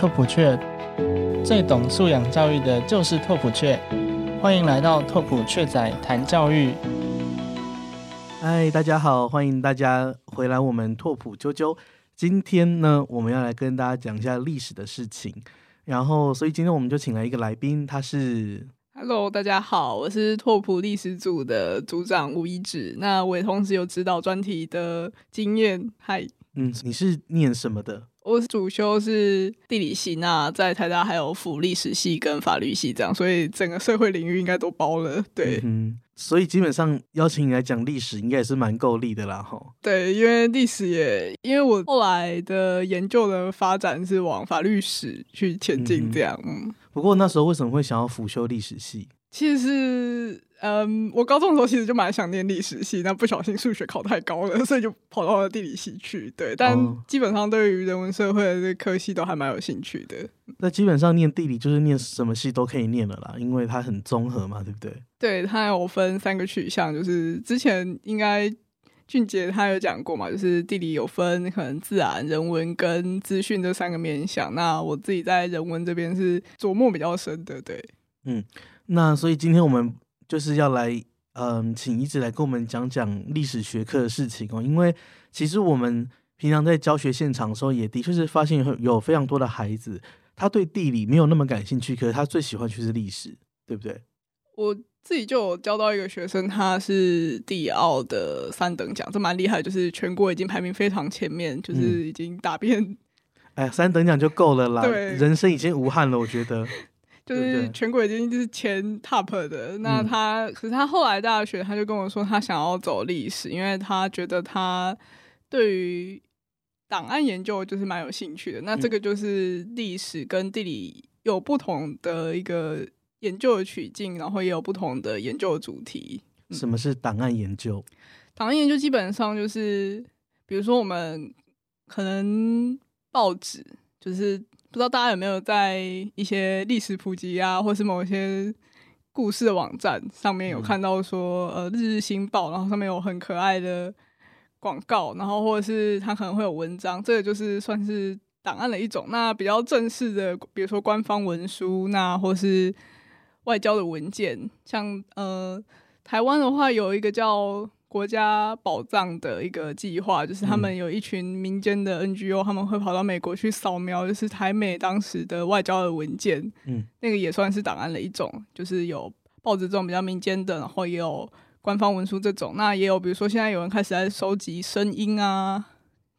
拓普雀，最懂素养教育的就是拓普雀。欢迎来到拓普雀仔谈教育。嗨，大家好，欢迎大家回来我们拓普啾啾。今天呢，我们要来跟大家讲一下历史的事情。然后，所以今天我们就请来一个来宾，他是 Hello，大家好，我是拓普历史组的组长吴一志。那我也同时有指导专题的经验。嗨，嗯，你是念什么的？我主修是地理系，那在台大还有辅历史系跟法律系这样，所以整个社会领域应该都包了。对，嗯，所以基本上邀请你来讲历史，应该也是蛮够力的啦，哈。对，因为历史也，因为我后来的研究的发展是往法律史去前进，这样。嗯。不过那时候为什么会想要辅修历史系？其实是。嗯，我高中的时候其实就蛮想念历史系，但不小心数学考太高了，所以就跑到了地理系去。对，但基本上对于人文社会的这科系都还蛮有兴趣的。那基本上念地理就是念什么系都可以念了啦，因为它很综合嘛，对不对？对，它有分三个取向，就是之前应该俊杰他有讲过嘛，就是地理有分可能自然、人文跟资讯这三个面向。那我自己在人文这边是琢磨比较深的，对。嗯，那所以今天我们。就是要来，嗯，请一直来跟我们讲讲历史学科的事情哦。因为其实我们平常在教学现场的时候，也的确是发现有非常多的孩子，他对地理没有那么感兴趣，可是他最喜欢却是历史，对不对？我自己就有教到一个学生，他是地奥的三等奖，这蛮厉害，就是全国已经排名非常前面，就是已经打遍。哎，三等奖就够了啦，人生已经无憾了，我觉得。就是全国已经就是前 top 的，那他可是他后来大学他就跟我说，他想要走历史，因为他觉得他对于档案研究就是蛮有兴趣的。那这个就是历史跟地理有不同的一个研究的取径，然后也有不同的研究的主题。什么是档案研究？档案研究基本上就是，比如说我们可能报纸就是。不知道大家有没有在一些历史普及啊，或是某些故事的网站上面有看到说，呃，《日日新报》，然后上面有很可爱的广告，然后或者是它可能会有文章，这个就是算是档案的一种。那比较正式的，比如说官方文书，那或是外交的文件，像呃，台湾的话有一个叫。国家宝藏的一个计划，就是他们有一群民间的 NGO，他们会跑到美国去扫描，就是台美当时的外交的文件。嗯，那个也算是档案的一种，就是有报纸这种比较民间的，然后也有官方文书这种。那也有，比如说现在有人开始在收集声音啊，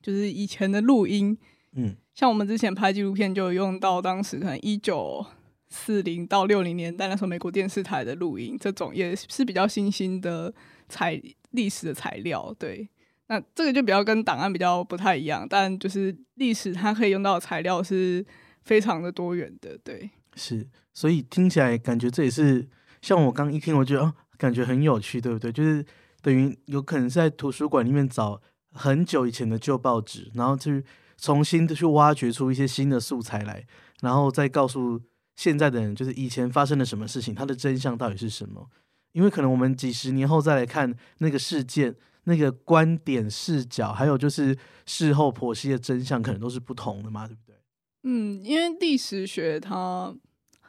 就是以前的录音。嗯，像我们之前拍纪录片就用到当时可能一九四零到六零年代那时候美国电视台的录音，这种也是比较新兴的材。历史的材料，对，那这个就比较跟档案比较不太一样，但就是历史它可以用到的材料是非常的多元的，对，是，所以听起来感觉这也是像我刚一听，我觉得哦，感觉很有趣，对不对？就是等于有可能是在图书馆里面找很久以前的旧报纸，然后去重新的去挖掘出一些新的素材来，然后再告诉现在的人，就是以前发生了什么事情，它的真相到底是什么。因为可能我们几十年后再来看那个事件，那个观点视角，还有就是事后剖析的真相，可能都是不同的嘛，对不对？嗯，因为历史学它，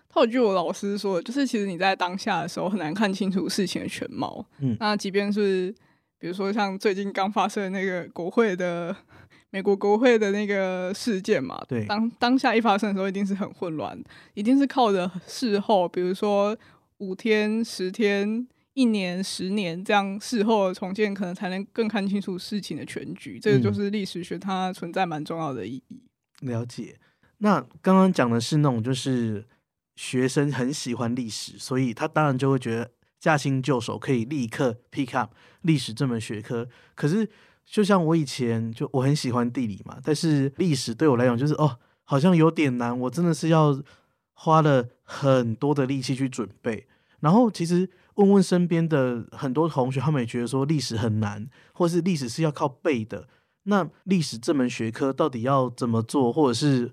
它有句我老师说，就是其实你在当下的时候很难看清楚事情的全貌。嗯，那即便是比如说像最近刚发生的那个国会的美国国会的那个事件嘛，对，当当下一发生的时候，一定是很混乱，一定是靠着事后，比如说。五天、十天、一年、十年，这样事后重建，可能才能更看清楚事情的全局。这个就是历史学它存在蛮重要的意义。了解。那刚刚讲的是那种，就是学生很喜欢历史，所以他当然就会觉得驾轻就熟，可以立刻 pick up 历史这门学科。可是，就像我以前就我很喜欢地理嘛，但是历史对我来讲就是哦，好像有点难，我真的是要花了很多的力气去准备。然后其实问问身边的很多同学，他们也觉得说历史很难，或是历史是要靠背的。那历史这门学科到底要怎么做，或者是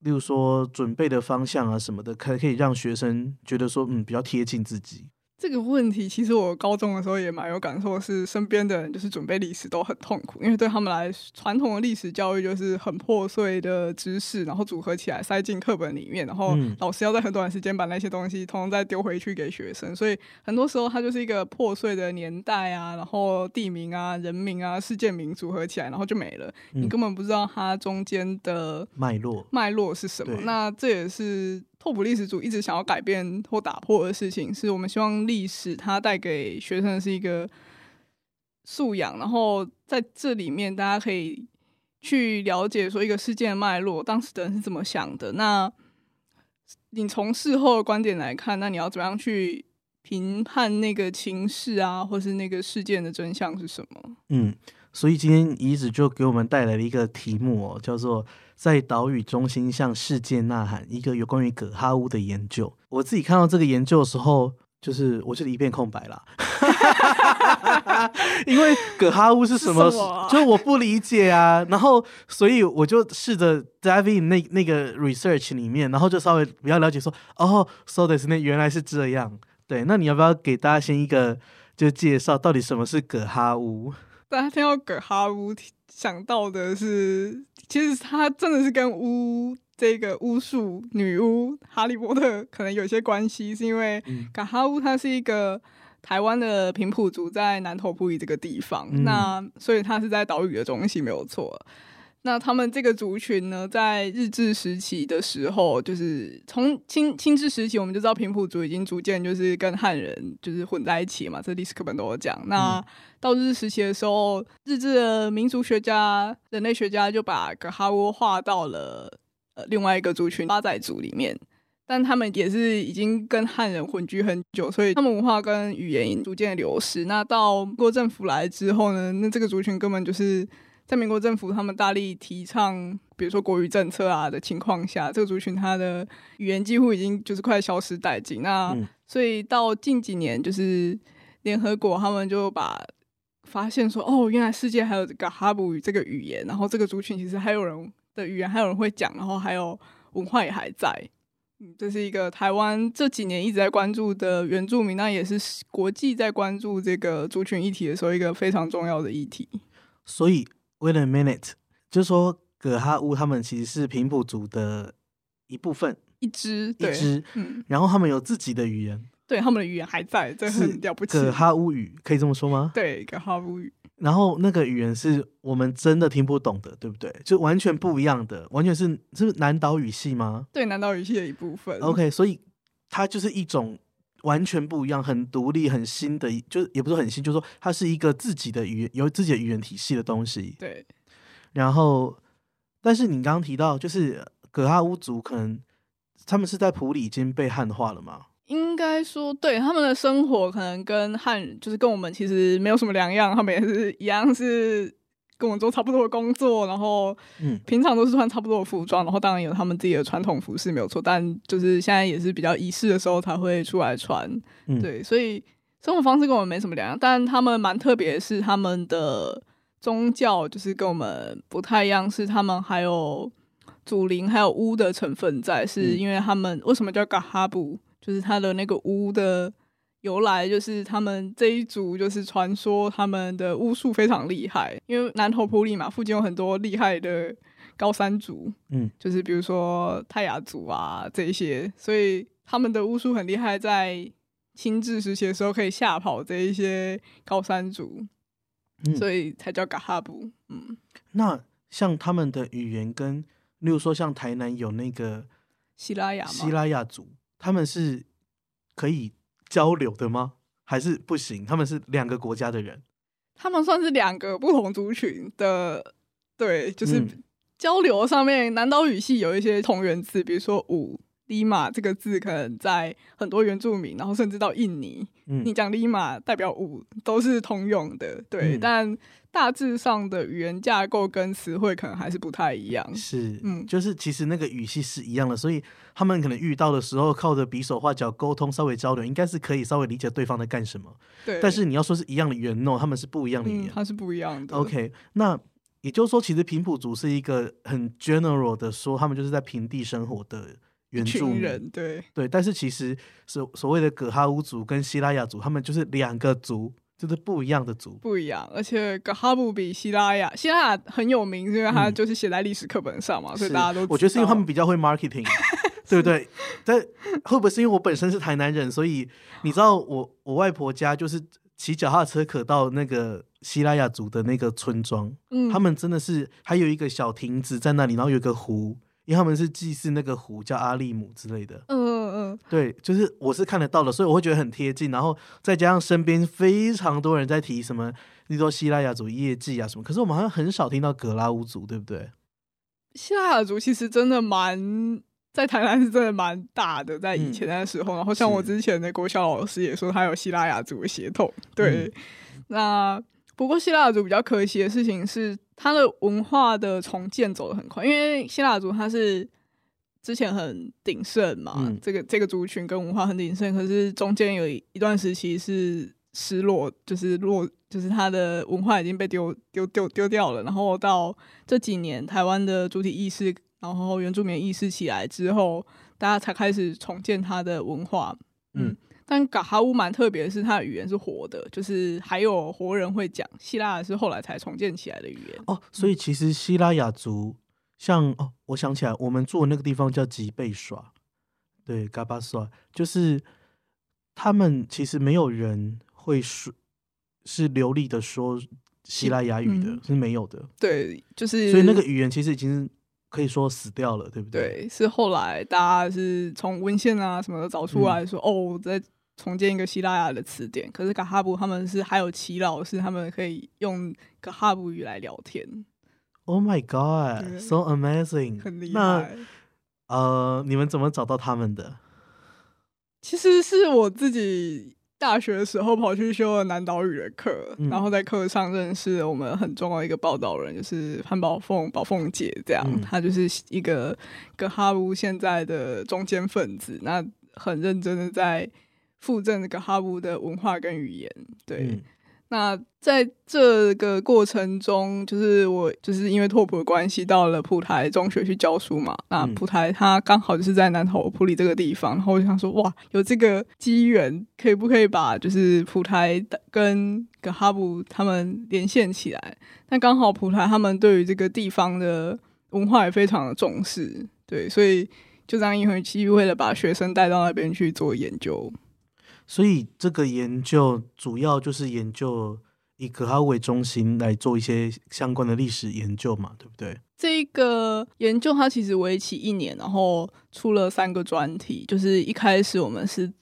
例如说准备的方向啊什么的，可可以让学生觉得说嗯比较贴近自己。这个问题其实我高中的时候也蛮有感受，是身边的人就是准备历史都很痛苦，因为对他们来传统的历史教育就是很破碎的知识，然后组合起来塞进课本里面，然后嗯。老师要在很短时间把那些东西通通再丢回去给学生，所以很多时候它就是一个破碎的年代啊，然后地名啊、人名啊、事件名组合起来，然后就没了，嗯。你根本不知道它中间的脉络，脉络是什么。那这也是拓扑历史组一直想要改变或打破的事情，是我们希望历史它带给学生的是一个素养，然后在这里面大家可以去了解说一个事件的脉络，当时的人是怎么想的。那你从事后的观点来看，那你要怎么样去评判那个情势啊，或是那个事件的真相是什么？嗯，所以今天遗址就给我们带来了一个题目哦，叫做“在岛屿中心向世界呐喊”，一个有关于葛哈乌的研究。我自己看到这个研究的时候，就是我就是一片空白啦，因为葛哈乌是什么？就我不理解啊。然后，所以我就试着 dive in 那那个 research 里面，然后就稍微比较了解说，哦，so this 那原来是这样。对，那你要不要给大家先一个就介绍，到底什么是葛哈乌？大家听到葛哈乌想到的是，其实他真的是跟巫这个巫术女巫哈利波特可能有些关系，是因为嗯葛哈乌它是一个台湾的平埔族在南投埔里这个地方，嗯那所以它是在岛屿的中心没有错。那他们这个族群呢，在日治时期的时候，就是从清清治时期，我们就知道平埔族已经逐渐就是跟汉人就是混在一起嘛，这历史课本都有讲。那到日治时期的时候，日治的民族学家、人类学家就把格哈窝划到了呃另外一个族群八仔族里面。但他们也是已经跟汉人混居很久，所以他们文化跟语言逐渐流失。那到民国政府来之后呢，那这个族群根本就是在民国政府他们大力提倡，比如说国语政策啊的情况下，这个族群它的语言几乎已经就是快消失殆尽。那、嗯所以到近几年，就是联合国他们就把发现说，哦，原来世界还有这个哈布语这个语言，然后这个族群其实还有人的语言还有人会讲，然后还有文化也还在。嗯，这是一个台湾这几年一直在关注的原住民，那也是国际在关注这个族群议题的时候一个非常重要的议题。所以 wait a minute，就是说葛哈乌他们其实是平埔族的一部分，一支，一对，支，嗯，然后他们有自己的语言，对，他们的语言还在，这很了不起。葛哈乌语，可以这么说吗？对，葛哈乌语，然后那个语言是我们真的听不懂的，对不对？就完全不一样的，完全是是南岛语系吗对南岛语系的一部分。？OK，所以它就是一种完全不一样、很独立、很新的，就是也不是很新，就是说它是一个自己的语言，有自己的语言体系的东西。对，然后，但是你刚刚提到，就是格哈乌族可能他们是在普里已经被汉化了嘛？应该说，对他们的生活可能跟汉人，就是跟我们其实没有什么两样，他们也是一样是跟我们做差不多的工作，然后嗯。平常都是穿差不多的服装，然后当然有他们自己的传统服饰没有错，但就是现在也是比较仪式的时候才会出来穿，嗯，，对，所以生活方式跟我们没什么两样，但他们蛮特别的是他们的宗教就是跟我们不太一样，是他们还有祖灵还有巫的成分在，是嗯。因为他们为什么叫嘎哈布，就是他的那个巫的由来，就是他们这一族就是传说他们的巫术非常厉害，因为南投埔里嘛，附近有很多厉害的高山族，嗯，就是比如说泰雅族啊这一些，所以他们的巫术很厉害，在清治时期的时候可以吓跑这一些高山族，嗯。所以才叫嘎哈布。嗯，那像他们的语言跟，例如说像台南有那个希拉雅希嘛，拉雅族，他们是可以交流的吗？还是不行？他们是两个国家的人。他们算是两个不同族群的，对，就是嗯交流上面，南岛语系有一些同源词，比如说五。利马这个字可能在很多原住民，然后甚至到印尼，嗯你讲利马代表五都是通用的，对，嗯但大致上的语言架构跟词汇可能还是不太一样。是，嗯就是其实那个语系是一样的，所以他们可能遇到的时候，靠着比手画脚沟通，稍微交流，应该是可以稍微理解对方在干什么。对，但是你要说是一样的语言，no，他们是不一样的语嗯，言。它是不一样的。OK，那也就是说，其实平埔族是一个很 general 的说，他们就是在平地生活的原住民人，对，对，但是其实所所谓的葛哈乌族跟希拉雅族，他们就是两个族，就是不一样的族。不一样。而且格哈布比希拉雅，希拉雅很有名，因为它嗯就是写在历史课本上嘛，所以大家都我觉得是因为他们比较会 marketing，对不对？但会不会是因为我本身是台南人，所以你知道我我外婆家就是骑脚踏车可到那个希拉雅族的那个村庄，嗯，他们真的是还有一个小亭子在那里，然后有一个湖，因为他们是祭祀那个湖叫阿利姆之类的。嗯嗯嗯，对，就是我是看得到的，所以我会觉得很贴近。然后再加上身边非常多人在提什么，例如说希腊雅族业绩啊什么，可是我们好像很少听到格拉乌族，对不对？希腊雅族其实真的蛮在台南是真的蛮大的，在以前嗯那时候。然后像我之前的国小老师也说他有希腊雅族的血统，对。嗯那不过希腊族比较可惜的事情是，它的文化的重建走得很快，因为希腊族它是之前很鼎盛嘛，嗯这个这个族群跟文化很鼎盛，可是中间有一一段时期是失落，就是落，就是它的文化已经被丢丢丢丢掉了。然后到这几年，台湾的主体意识，然后原住民意识起来之后，大家才开始重建它的文化。嗯嗯，但嘎哈乌蛮特别的是，它的语言是活的，就是还有活人会讲。希腊是后来才重建起来的语言。哦，所以其实希腊雅族，像哦，我想起来，我们住的那个地方叫吉贝耍，对，嘎巴耍，就是他们其实没有人会说，是流利的说希腊雅语的，嗯是没有的。对，就是所以那个语言其实已经可以说死掉了，对不对？对，是后来大家是从文献啊什么的找出来说，哦，在重建一个希腊雅的词典。可是嘎哈布他们是还有祈老师他们可以用嘎哈布语来聊天，Oh my god, so amazing！很厉害。呃，你们怎么找到他们的？其实是我自己大学的时候跑去修了南岛语的课，嗯然后在课上认识了我们很重要的一个报道人，就是潘宝凤宝凤姐，这样，嗯她就是一个跟哈布现在的中间分子，那很认真的在附赠这个哈布的文化跟语言，对。嗯那在这个过程中，就是我就是因为拓普的关系，到了普台中学去教书嘛。那嗯普台它刚好就是在南投普里这个地方，然后我就想说，哇，有这个机缘，可以不可以把就是普台跟个哈布他们连线起来？那刚好普台他们对于这个地方的文化也非常的重视，对，所以就这样一回机为了把学生带到那边去做研究。所以这个研究主要就是研究以可哈为中心来做一些相关的历史研究嘛，对不对？这个研究它其实为期一年，然后出了三个专题。就是一开始我们是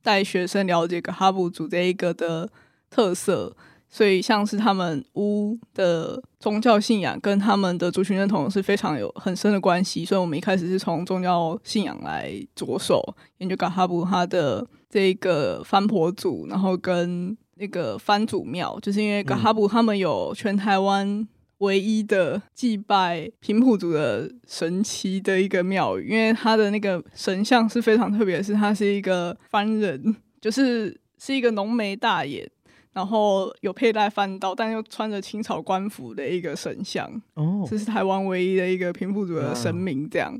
带学生了解个哈布族这一个的特色，所以像是他们巫的宗教信仰跟他们的族群认同是非常有很深的关系。所以我们一开始是从宗教信仰来着手研究噶哈布他的这个番婆祖，然后跟那个番祖庙，就是因为噶哈布他们有全台湾。唯一的祭拜平埔族的神奇的一个庙宇，因为它的那个神像是非常特别是，它是一个番人，就是是一个浓眉大眼，然后有佩戴翻刀，但又穿着清朝官服的一个神像，哦，这是台湾唯一的一个平埔族的神明。这样，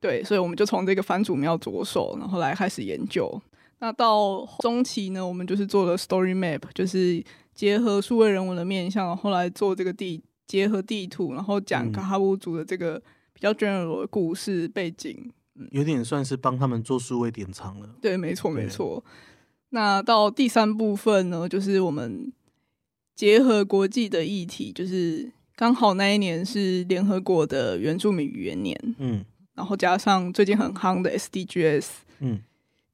对，所以我们就从这个番主庙着手，然后来开始研究。那到中期呢，我们就是做了 story map，就是结合数位人文的面向，然后来做这个地。结合地图，然后讲嗯卡哈乌族的这个比较 general 的故事背景。有点算是帮他们做数位典藏了。对，没错，对没错。那到第三部分呢，就是我们结合国际的议题，就是刚好那一年是联合国的原住民语言年，嗯然后加上最近很夯的 SDGs 嗯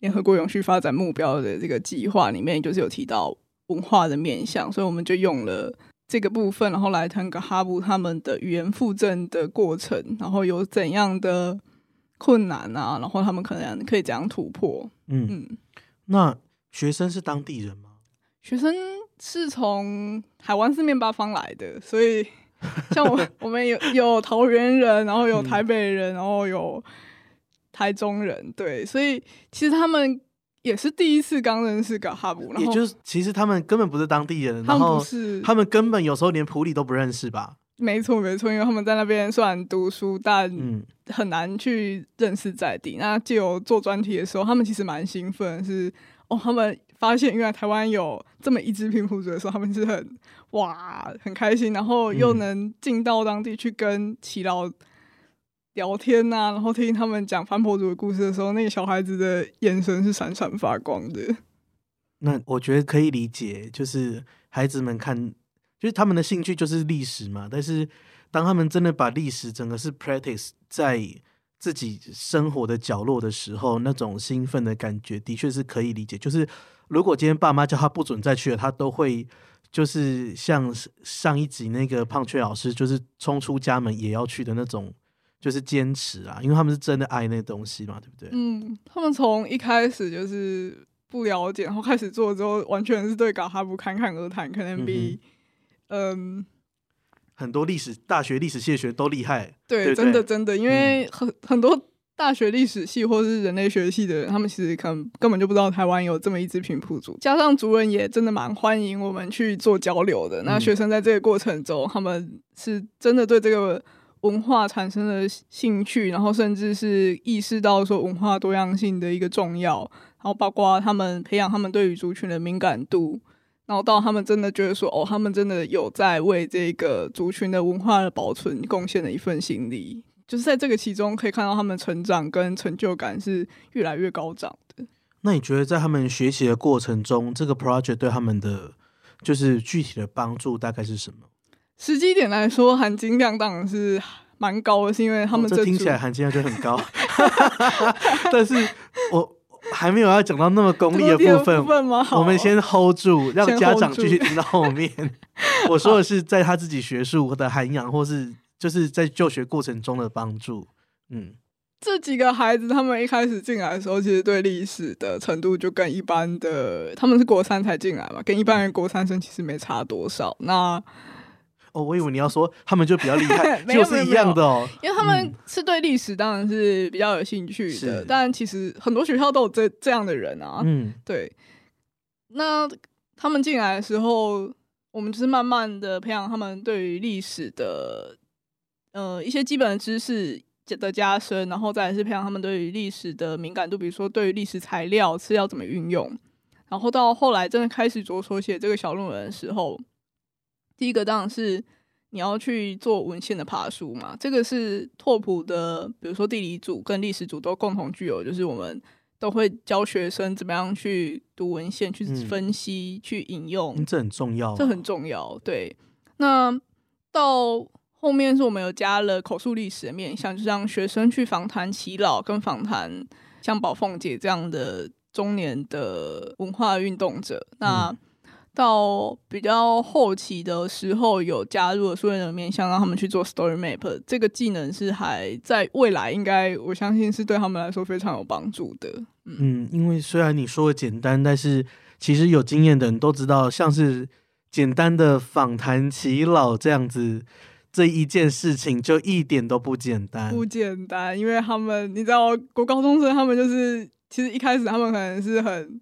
联合国永续发展目标的这个计划里面，就是有提到文化的面向，所以我们就用了。这个部分，然后来谈个哈布他们的语言复振的过程，然后有怎样的困难啊，然后他们可能可以怎样突破。嗯，嗯，那学生是当地人吗？学生是从台湾四面八方来的，所以 像我我们有有桃园人，然后有台北人，然后有台中人，对，所以其实他们也是第一次刚认识个哈布，然后也就是其实他们根本不是当地人，他们后不是他们根本有时候连普里都不认识吧？没错没错，因为他们在那边虽然读书，但嗯很难去认识在地。那借由做专题的时候，他们其实蛮兴奋，是哦，他们发现原来台湾有这么一支平埔族的时候，他们是很哇很开心，然后又嗯能进到当地去跟耆老聊天呐、然后听他们讲番婆族的故事的时候，那个小孩子的眼神是闪闪发光的。那我觉得可以理解，就是孩子们看，就是他们的兴趣就是历史嘛。但是当他们真的把历史整个是 practice 在自己生活的角落的时候，那种兴奋的感觉的确是可以理解。就是如果今天爸妈叫他不准再去了，他都会就是像上一集那个胖雀老师，就是冲出家门也要去的那种，就是坚持啊，因为他们是真的爱那东西嘛，对不对？嗯，他们从一开始就是不了解，然后开始做之后，完全是对搞哈不侃侃而谈，可能比嗯很多历史大学历史系的学都厉害，对，对对真的真的，因为很、很多大学历史系或是人类学系的人，他们其实可能根本就不知道台湾有这么一支平埔族，加上族人也真的蛮欢迎我们去做交流的。那嗯学生在这个过程中，他们是真的对这个文化产生了兴趣，然后甚至是意识到说文化多样性的一个重要，然后包括他们培养他们对于族群的敏感度。然后到他们真的觉得说，哦，他们真的有在为这个族群的文化的保存贡献了一份心力，就是在这个其中可以看到他们成长跟成就感是越来越高涨的。那你觉得在他们学习的过程中，这个 project 对他们的就是具体的帮助大概是什么？实际点来说，含金量当然是蛮高的，是因为他们哦这听起来含金量就很高，但是我还没有要讲到那么功利的部分部。分吗？我们先 hold 住，让家长继续听到后面。我说的是在他自己学术的涵养，或是就是在就学过程中的帮助。嗯，这几个孩子，他们一开始进来的时候，其实对历史的程度就跟一般的，他们是国三才进来嘛，跟一般人国三生其实没差多少。那哦，我以为你要说他们就比较厉害，就是一样的哦。因为他们嗯是对历史当然是比较有兴趣的是，但其实很多学校都有这这样的人啊。嗯对，那他们进来的时候，我们就是慢慢的培养他们对于历史的呃一些基本的知识的加深，然后再来是培养他们对于历史的敏感度，比如说对于历史材料是要怎么运用，然后到后来真的开始着手写这个小论文的时候，第一个当然是。你要去做文献的爬书嘛？这个是拓普的，比如说地理组跟历史组都共同具有，就是我们都会教学生怎么样去读文献、去嗯分析、去引用，嗯这很重要啊，这很重要。对，那到后面是我们有加了口述历史的面向，就让学生去访谈耆老，跟访谈像宝凤姐这样的中年的文化运动者。那、嗯到比较后期的时候，有加入了书人的面向，让他们去做 story map。这个技能是还在未来，应该我相信是对他们来说非常有帮助的。嗯，嗯，因为虽然你说的简单，但是其实有经验的人都知道，像是简单的访谈耆老这样子，这一件事情就一点都不简单。不简单，因为他们你知道，国高中生他们就是其实一开始他们可能是很。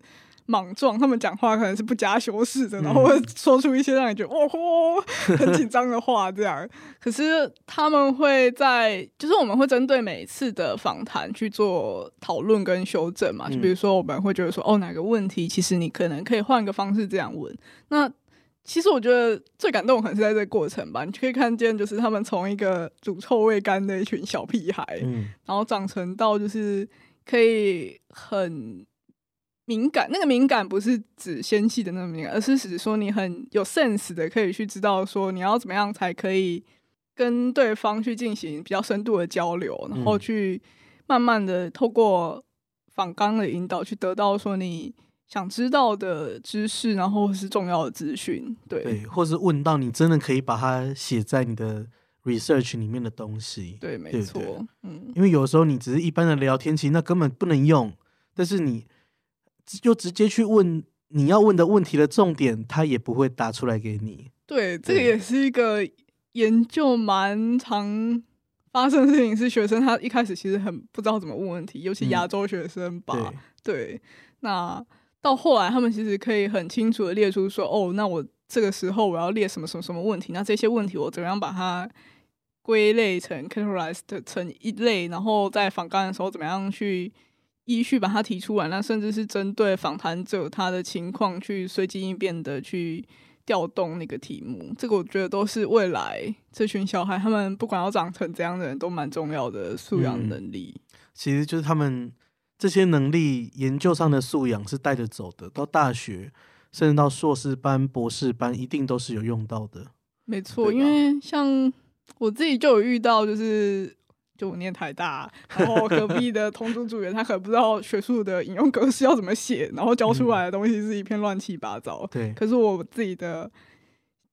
莽撞，他们讲话可能是不加修饰的，然后会说出一些让你觉得哦吼 很紧张的话，这样。可是他们会在，就是我们会针对每一次的访谈去做讨论跟修正嘛。就比如说，我们会觉得说，哦，哪个问题其实你可能可以换个方式这样问。那其实我觉得最感动可能是在这个过程吧，你可以看见，就是他们从一个乳臭未干的一群小屁孩，嗯然后长成到就是可以很。敏感，那个敏感不是指纤细的那种敏感，而是指说你很有 sense 的，可以去知道说你要怎么样才可以跟对方去进行比较深度的交流，然后嗯去慢慢的透过访纲的引导，去得到说你想知道的知识，然后是重要的资讯。对对，或是问到你真的可以把它写在你的 research 里面的东西。对，没对错，对嗯，因为有时候你只是一般的聊天，其实那根本不能用，但是你就直接去问你要问的问题的重点，他也不会答出来给你。对，这个也是一个研究蛮常发生的事情，是学生他一开始其实很不知道怎么问问题，尤其嗯亚洲学生吧。对，对，那到后来他们其实可以很清楚的列出说，哦，那我这个时候我要列什么什么什么问题，那这些问题我怎么样把它归类成 categorized 成一类，然后在访干的时候怎么样去依序把它提出来，那甚至是针对访谈者他的情况去随机应变的去调动那个题目，这个我觉得都是未来这群小孩他们不管要长成怎样的人都蛮重要的素养能力。其实就是他们这些能力研究上的素养是带着走的，到大学甚至到硕士班、博士班，一定都是有用到的。没错，因为像我自己就有遇到，就是就我念台大，然后隔壁的同组组员他可能不知道学术的引用格式要怎么写，然后教出来的东西是一片乱七八糟。对，可是我自己的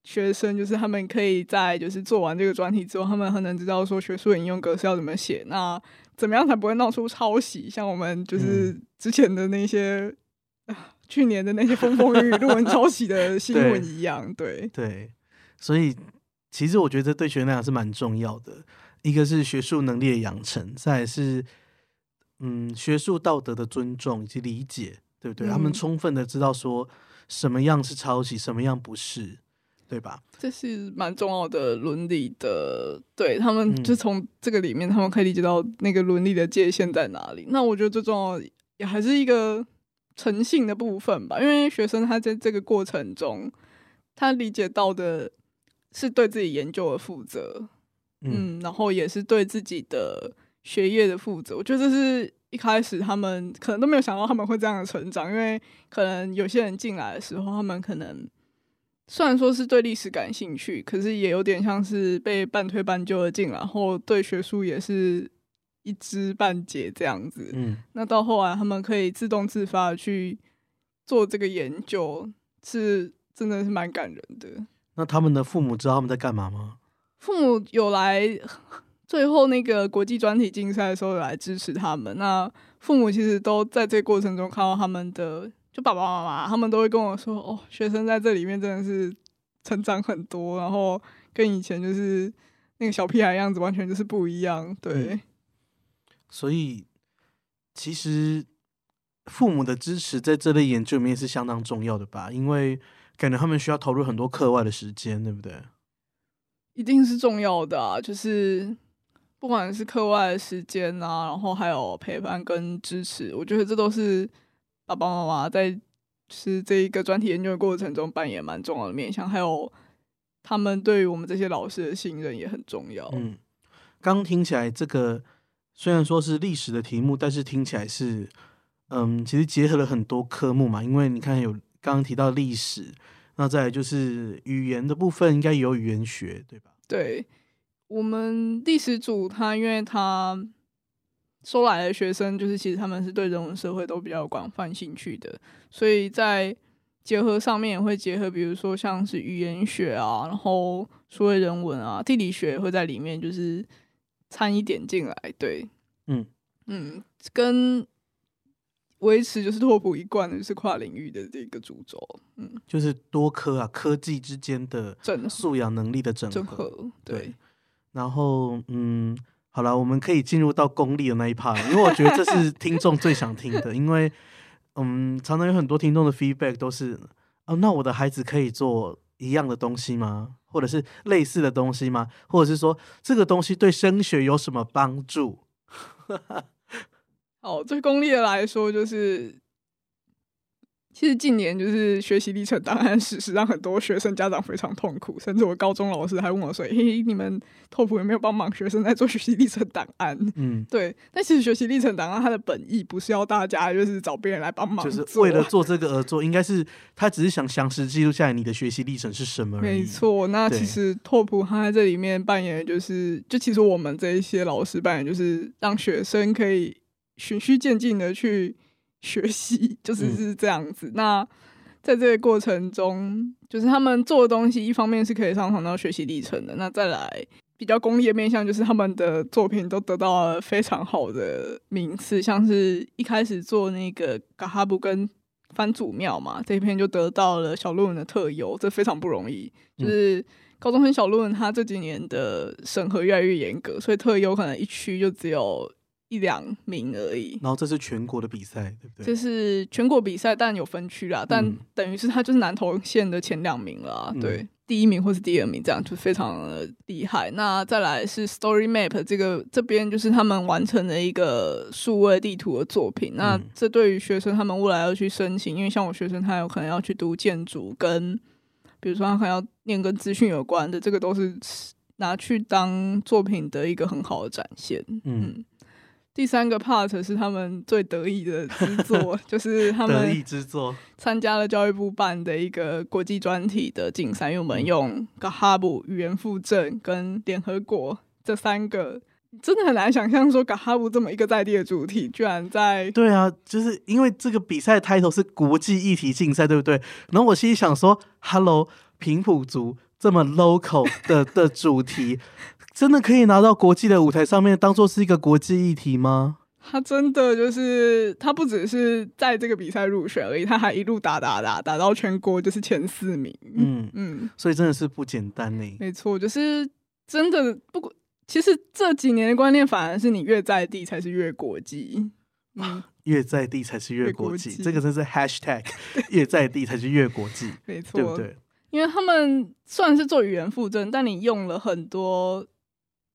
学生，就是他们可以在就是做完这个专题之后，他们很能知道说学术的引用格式要怎么写，那怎么样才不会闹出抄袭？像我们就是之前的那些。啊去年的那些风风雨雨论文抄袭的 新闻一样，对，对，所以其实我觉得对学生来讲是蛮重要的。一个是学术能力的养成，再是嗯学术道德的尊重以及理解，对不对？他们嗯充分的知道说什么样是抄袭，什么样不是，对吧？这是蛮重要的伦理的，对他们嗯就从这个里面，他们可以理解到那个伦理的界限在哪里。那我觉得最重要的也还是一个诚信的部分吧，因为学生他在这个过程中，他理解到的是对自己研究的负责，嗯嗯，然后也是对自己的学业的负责。我觉得这是一开始他们可能都没有想到他们会这样的成长，因为可能有些人进来的时候，他们可能虽然说是对历史感兴趣，可是也有点像是被半推半就的进来，然后对学术也是一知半解这样子。嗯，那到后来，他们可以自动自发的去做这个研究，是真的是蛮感人的。那他们的父母知道他们在干嘛吗？父母有来最后那个国际专题竞赛的时候有来支持他们。那父母其实都在这过程中看到他们的，就爸爸妈妈他们都会跟我说：“哦，学生在这里面真的是成长很多，然后跟以前就是那个小屁孩样子完全就是不一样。”对，所以其实父母的支持在这类研究里面是相当重要的吧，因为感觉他们需要投入很多课外的时间，对不对？一定是重要的啊，就是不管是课外时间啊，然后还有陪伴跟支持，我觉得这都是爸爸妈妈在是这一个专题研究的过程中扮演蛮重要的面向，还有他们对于我们这些老师的信任也很重要。嗯，刚听起来这个虽然说是历史的题目，但是听起来是嗯，其实结合了很多科目嘛，因为你看有刚刚提到历史，那再来就是语言的部分，应该也有语言学，对吧？对我们历史组，他因为他收来的学生，就是其实他们是对人文社会都比较广泛兴趣的，所以在结合上面也会结合，比如说像是语言学啊，然后所谓人文啊、地理学也会在里面就是掺一点进来。对，嗯嗯，跟维持就是拓普一贯的就是跨领域的这个主轴，嗯，就是多科啊，科技之间的整素养能力的整合。整合，对对，然后嗯，好了，我们可以进入到功利的那一 part，了因为我觉得这是 听众最想听的，因为嗯，常常有很多听众的 feedback 都是，哦，那我的孩子可以做一样的东西吗？或者是类似的东西吗？或者是说这个东西对升学有什么帮助？哦，最功利的来说，就是其实近年就是学习历程档案史实让很多学生家长非常痛苦，甚至我高中老师还问我说：“嘿，你们拓普有没有帮忙学生在做学习历程档案？”嗯，对，但其实学习历程档案它的本意不是要大家就是找别人来帮忙就是为了做这个而做，应该是他只是想详实记录下来你的学习历程是什么。没，错，那其实拓普他在这里面扮演的就是，就其实我们这一些老师扮演就是让学生可以循序渐进的去 学习，就是嗯是这样子。那在这个过程中，就是他们做的东西，一方面是可以上传到学习历程的，那再来比较功利的面向，就是他们的作品都得到了非常好的名次，像是一开始做那个嘎哈布跟番祖庙嘛，这一篇就得到了小论文的特优，这非常不容易。就是高中生小论文，他这几年的审核越来越严格，所以特优可能一区就只有一两名而已。然后这是全国的比赛，对不对？这是全国比赛，但有分区啦，但嗯等于是他就是南投县的前两名了对，第一名或是第二名，这样就非常的厉害。那再来是 Story Map 这个这边就是他们完成了一个数位地图的作品。那嗯这对于学生他们未来要去申请，因为像我学生他有可能要去读建筑跟，比如说他可能要念跟资讯有关的，这个都是拿去当作品的一个很好的展现。嗯，嗯，第三个 part 是他们最得意的之作，就是他们得意们之作，参加了教育部办的一个国际专题的竞赛，因为我们用 Gahabu 语言附证跟联合国这三个，真的很难想象说 Gahabu 这么一个在地的主题，居然在对啊，就是因为这个比赛 title 是国际议题竞赛，对不对？然后我心里想说，Hello，平埔族这么 local 的 的主题，真的可以拿到国际的舞台上面当做是一个国际议题吗？他真的就是他不只是在这个比赛入选而已，他还一路打打打打到全国就是前四名。嗯，嗯，所以真的是不简单呢。没错，就是真的不过，其实这几年的观念反而是你越在地才是越国际。嗯，越在地才是越越国际，这个真是 hashtag，越在地才是越国际，没错，对不对？因为他们虽然是做语言附证，但你用了很多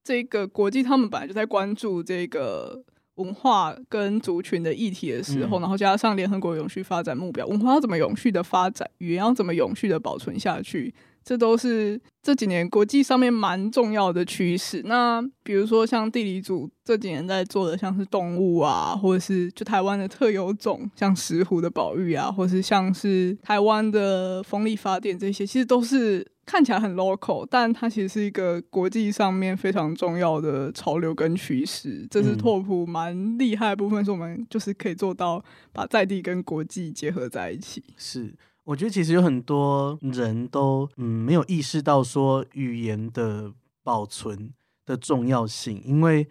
这个国际，他们本来就在关注这个文化跟族群的议题的时候，嗯。然后加上联合国永续发展目标，文化要怎么永续的发展，语言要怎么永续的保存下去，这都是这几年国际上面蛮重要的趋势。那比如说像地理组这几年在做的，像是动物啊，或者是就台湾的特有种，像石虎的保育啊，或是像是台湾的风力发电这些，其实都是看起来很 local，但它其实是一个国际上面非常重要的潮流跟趋势。这是嗯拓普蛮厉害的部分，是我们就是可以做到把在地跟国际结合在一起。是，我觉得其实有很多人都嗯没有意识到说语言的保存的重要性，因为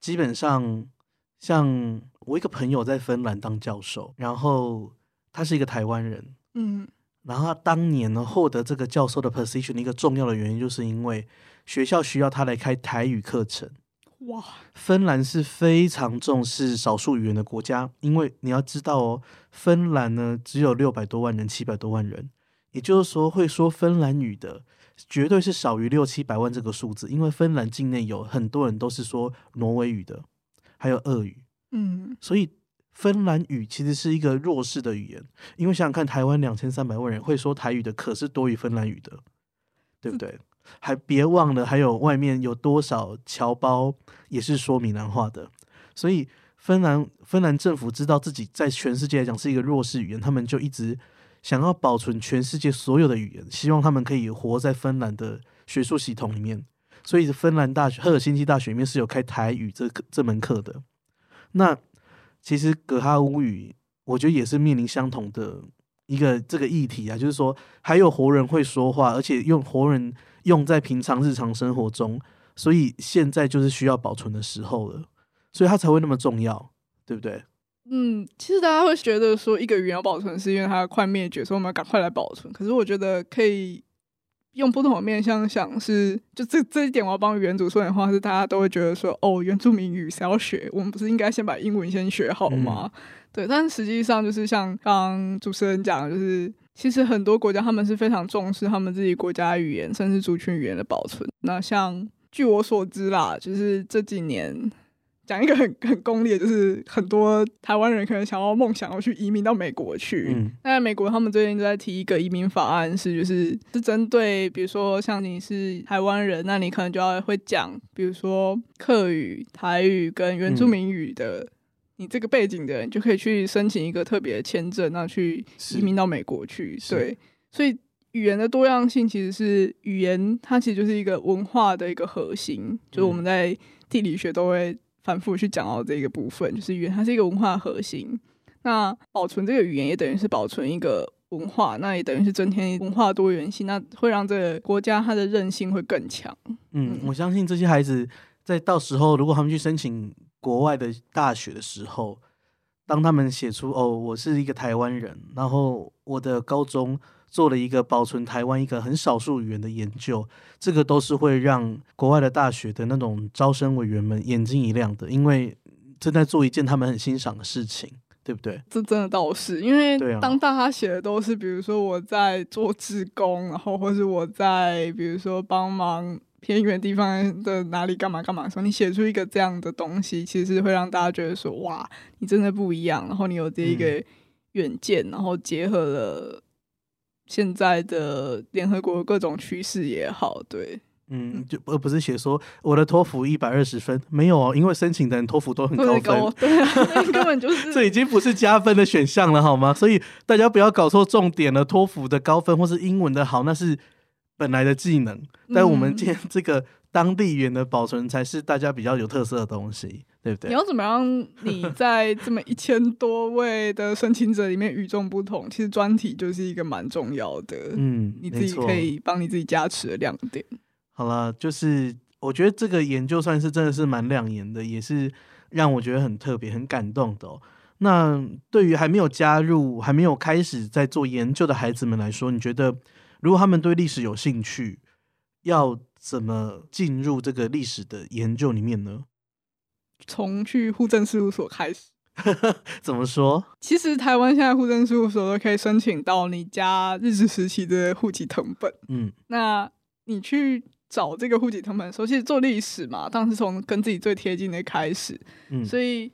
基本上像我一个朋友在芬兰当教授，然后他是一个台湾人，嗯然后他当年呢获得这个教授的 position 的一个重要的原因，就是因为学校需要他来开台语课程。哇，芬兰是非常重视少数语言的国家，因为你要知道哦，芬兰呢只有六百多万人，七百多万人，也就是说会说芬兰语的绝对是少于六七百万这个数字，因为芬兰境内有很多人都是说挪威语的，还有俄语，嗯所以芬兰语其实是一个弱势的语言，因为想想看，台湾两千三百万人会说台语的，可是多于芬兰语的，对不对？还别忘了，还有外面有多少侨胞也是说闽南话的，所以芬兰芬兰政府知道自己在全世界来讲是一个弱势语言，他们就一直想要保存全世界所有的语言，希望他们可以活在芬兰的学术系统里面。所以芬兰大学赫尔辛基大学里面是有开台语这这门课的。那其实格哈乌语，我觉得也是面临相同的一个这个议题啊，就是说还有活人会说话，而且用活人用在平常日常生活中，所以现在就是需要保存的时候了，所以它才会那么重要，对不对？嗯，其实大家会觉得说一个语言要保存，是因为它快灭绝，所以我们要赶快来保存。可是我觉得可以用不同的面向想是，就这这一点我要帮原主说点话，是大家都会觉得说，哦，原住民语是要学，我们不是应该先把英文先学好吗？对，但实际上就是像刚刚主持人讲的，就是其实很多国家他们是非常重视他们自己国家语言，甚至族群语言的保存。那像据我所知啦，就是这几年讲一个很很功利的，就是很多台湾人可能想要梦想要去移民到美国去。嗯那在美国，他们最近就在提一个移民法案，是就是是针对，比如说像你是台湾人，那你可能就要会讲，比如说客语、台语跟原住民语的，你这个背景的人就可以去申请一个特别的签证，那去移民到美国去。是对，所以语言的多样性其实是语言，它其实就是一个文化的一个核心，就是我们在地理学都会反复去讲到这个部分，就是语言它是一个文化核心。那保存这个语言也等于是保存一个文化，那也等于是增添文化多元性，那会让这个国家它的韧性会更强。嗯，我相信这些孩子在到时候如果他们去申请国外的大学的时候，当他们写出哦，我是一个台湾人，然后我的高中做了一个保存台湾一个很少数语言的研究，这个都是会让国外的大学的那种招生委员们眼睛一亮的，因为正在做一件他们很欣赏的事情，对不对？这真的倒是，因为当大家写的都是，比如说我在做志工，然后或是我在比如说帮忙偏远地方的哪里干嘛干嘛的时候，你写出一个这样的东西，其实会让大家觉得说，哇，你真的不一样，然后你有这一嗯个远见，然后结合了现在的联合国各种趋势也好，对，嗯，就而不是写说我的托福一百二十分，没有哦，因为申请的人托福都很高分，高，对啊，那根本就是 这已经不是加分的选项了，好吗？所以大家不要搞错重点了。托福的高分或是英文的好，那是本来的技能，但我们嗯今天这个当地语言的保存才是大家比较有特色的东西，对不对？你要怎么让？你在这么一千多位的申请者里面与众不同，其实专题就是一个蛮重要的，嗯，你自己可以帮你自己加持的亮点。好了，就是我觉得这个研究算是真的是蛮亮眼的，也是让我觉得很特别、很感动的哦。那对于还没有加入、还没有开始在做研究的孩子们来说，你觉得如果他们对历史有兴趣，要怎么进入这个历史的研究里面呢？从去户政事务所开始，怎么说？其实台湾现在户政事务所都可以申请到你家日治时期的户籍成本。嗯那你去找这个户籍成本的时候，其实做历史嘛，当然是从跟自己最贴近的开始。嗯，所以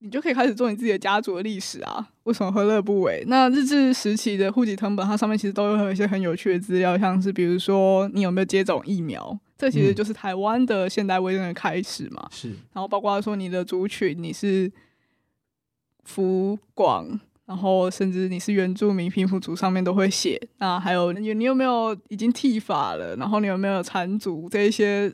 你就可以开始做你自己的家族的历史啊，为什么何乐不为？那日治时期的户籍成本，它上面其实都有一些很有趣的资料，像是比如说你有没有接种疫苗，这其实嗯就是台湾的现代卫生的开始嘛。是然后包括说你的族群，你是福广。然后，甚至你是原住民，贫富族上面都会写。那还有你，你有没有已经剃发了？然后你有没有缠足？这一些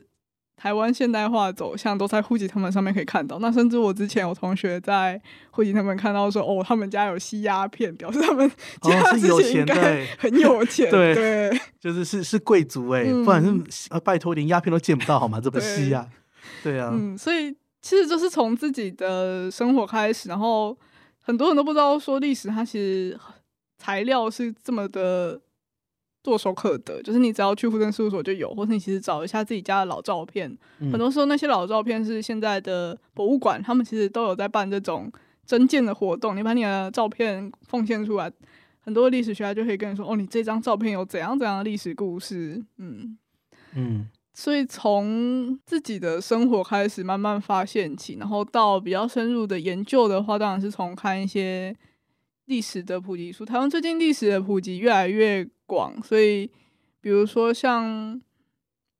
台湾现代化走向都在户籍他们上面可以看到。那甚至我之前有同学在户籍他们看到说，哦，他们家有吸鸦片，表示他们家是有前应该钱的欸，很有钱。对对就是是是贵族哎、嗯不然是呃拜托连鸦片都见不到好吗？这么吸呀啊，对啊，嗯，所以其实就是从自己的生活开始，然后很多人都不知道说历史它其实材料是这么的唾手可得，就是你只要去户政事务所就有，或是你其实找一下自己家的老照片，嗯。很多时候那些老照片是现在的博物馆，他们其实都有在办这种征件的活动，你把你的照片奉献出来。很多历史学家就可以跟你说，哦，你这张照片有怎样怎样的历史故事，嗯，嗯。所以从自己的生活开始慢慢发现起，然后到比较深入的研究的话，当然是从看一些历史的普及书。台湾最近历史的普及越来越广，所以比如说像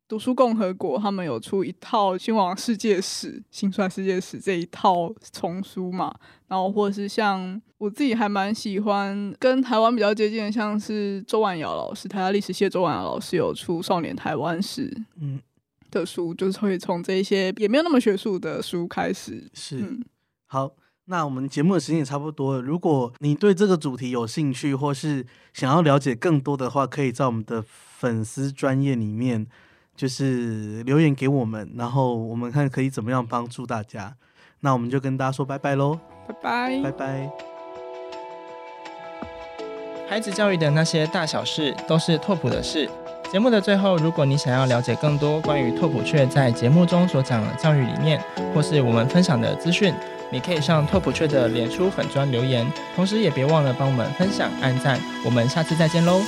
读书共和国，他们有出一套《新王世界史》《新出来世界史》这一套丛书嘛，然后或者是像我自己还蛮喜欢跟台湾比较接近的，像是周婉瑶老师，台大历史系周婉瑶老师有出《少年台湾史》嗯的书，就是会从这一些也没有那么学术的书开始。是。嗯，好，那我们节目的时间也差不多了。如果你对这个主题有兴趣，或是想要了解更多的话，可以在我们的粉丝专业里面，就是留言给我们，然后我们看可以怎么样帮助大家。那我们就跟大家说拜拜喽，拜拜。拜拜。孩子教育的那些大小事，都是拓普的事。节目的最后，如果你想要了解更多关于拓普雀在节目中所讲的教育理念，或是我们分享的资讯，你可以上拓普雀的脸书粉砖留言，同时也别忘了帮我们分享、按赞。我们下次再见喽！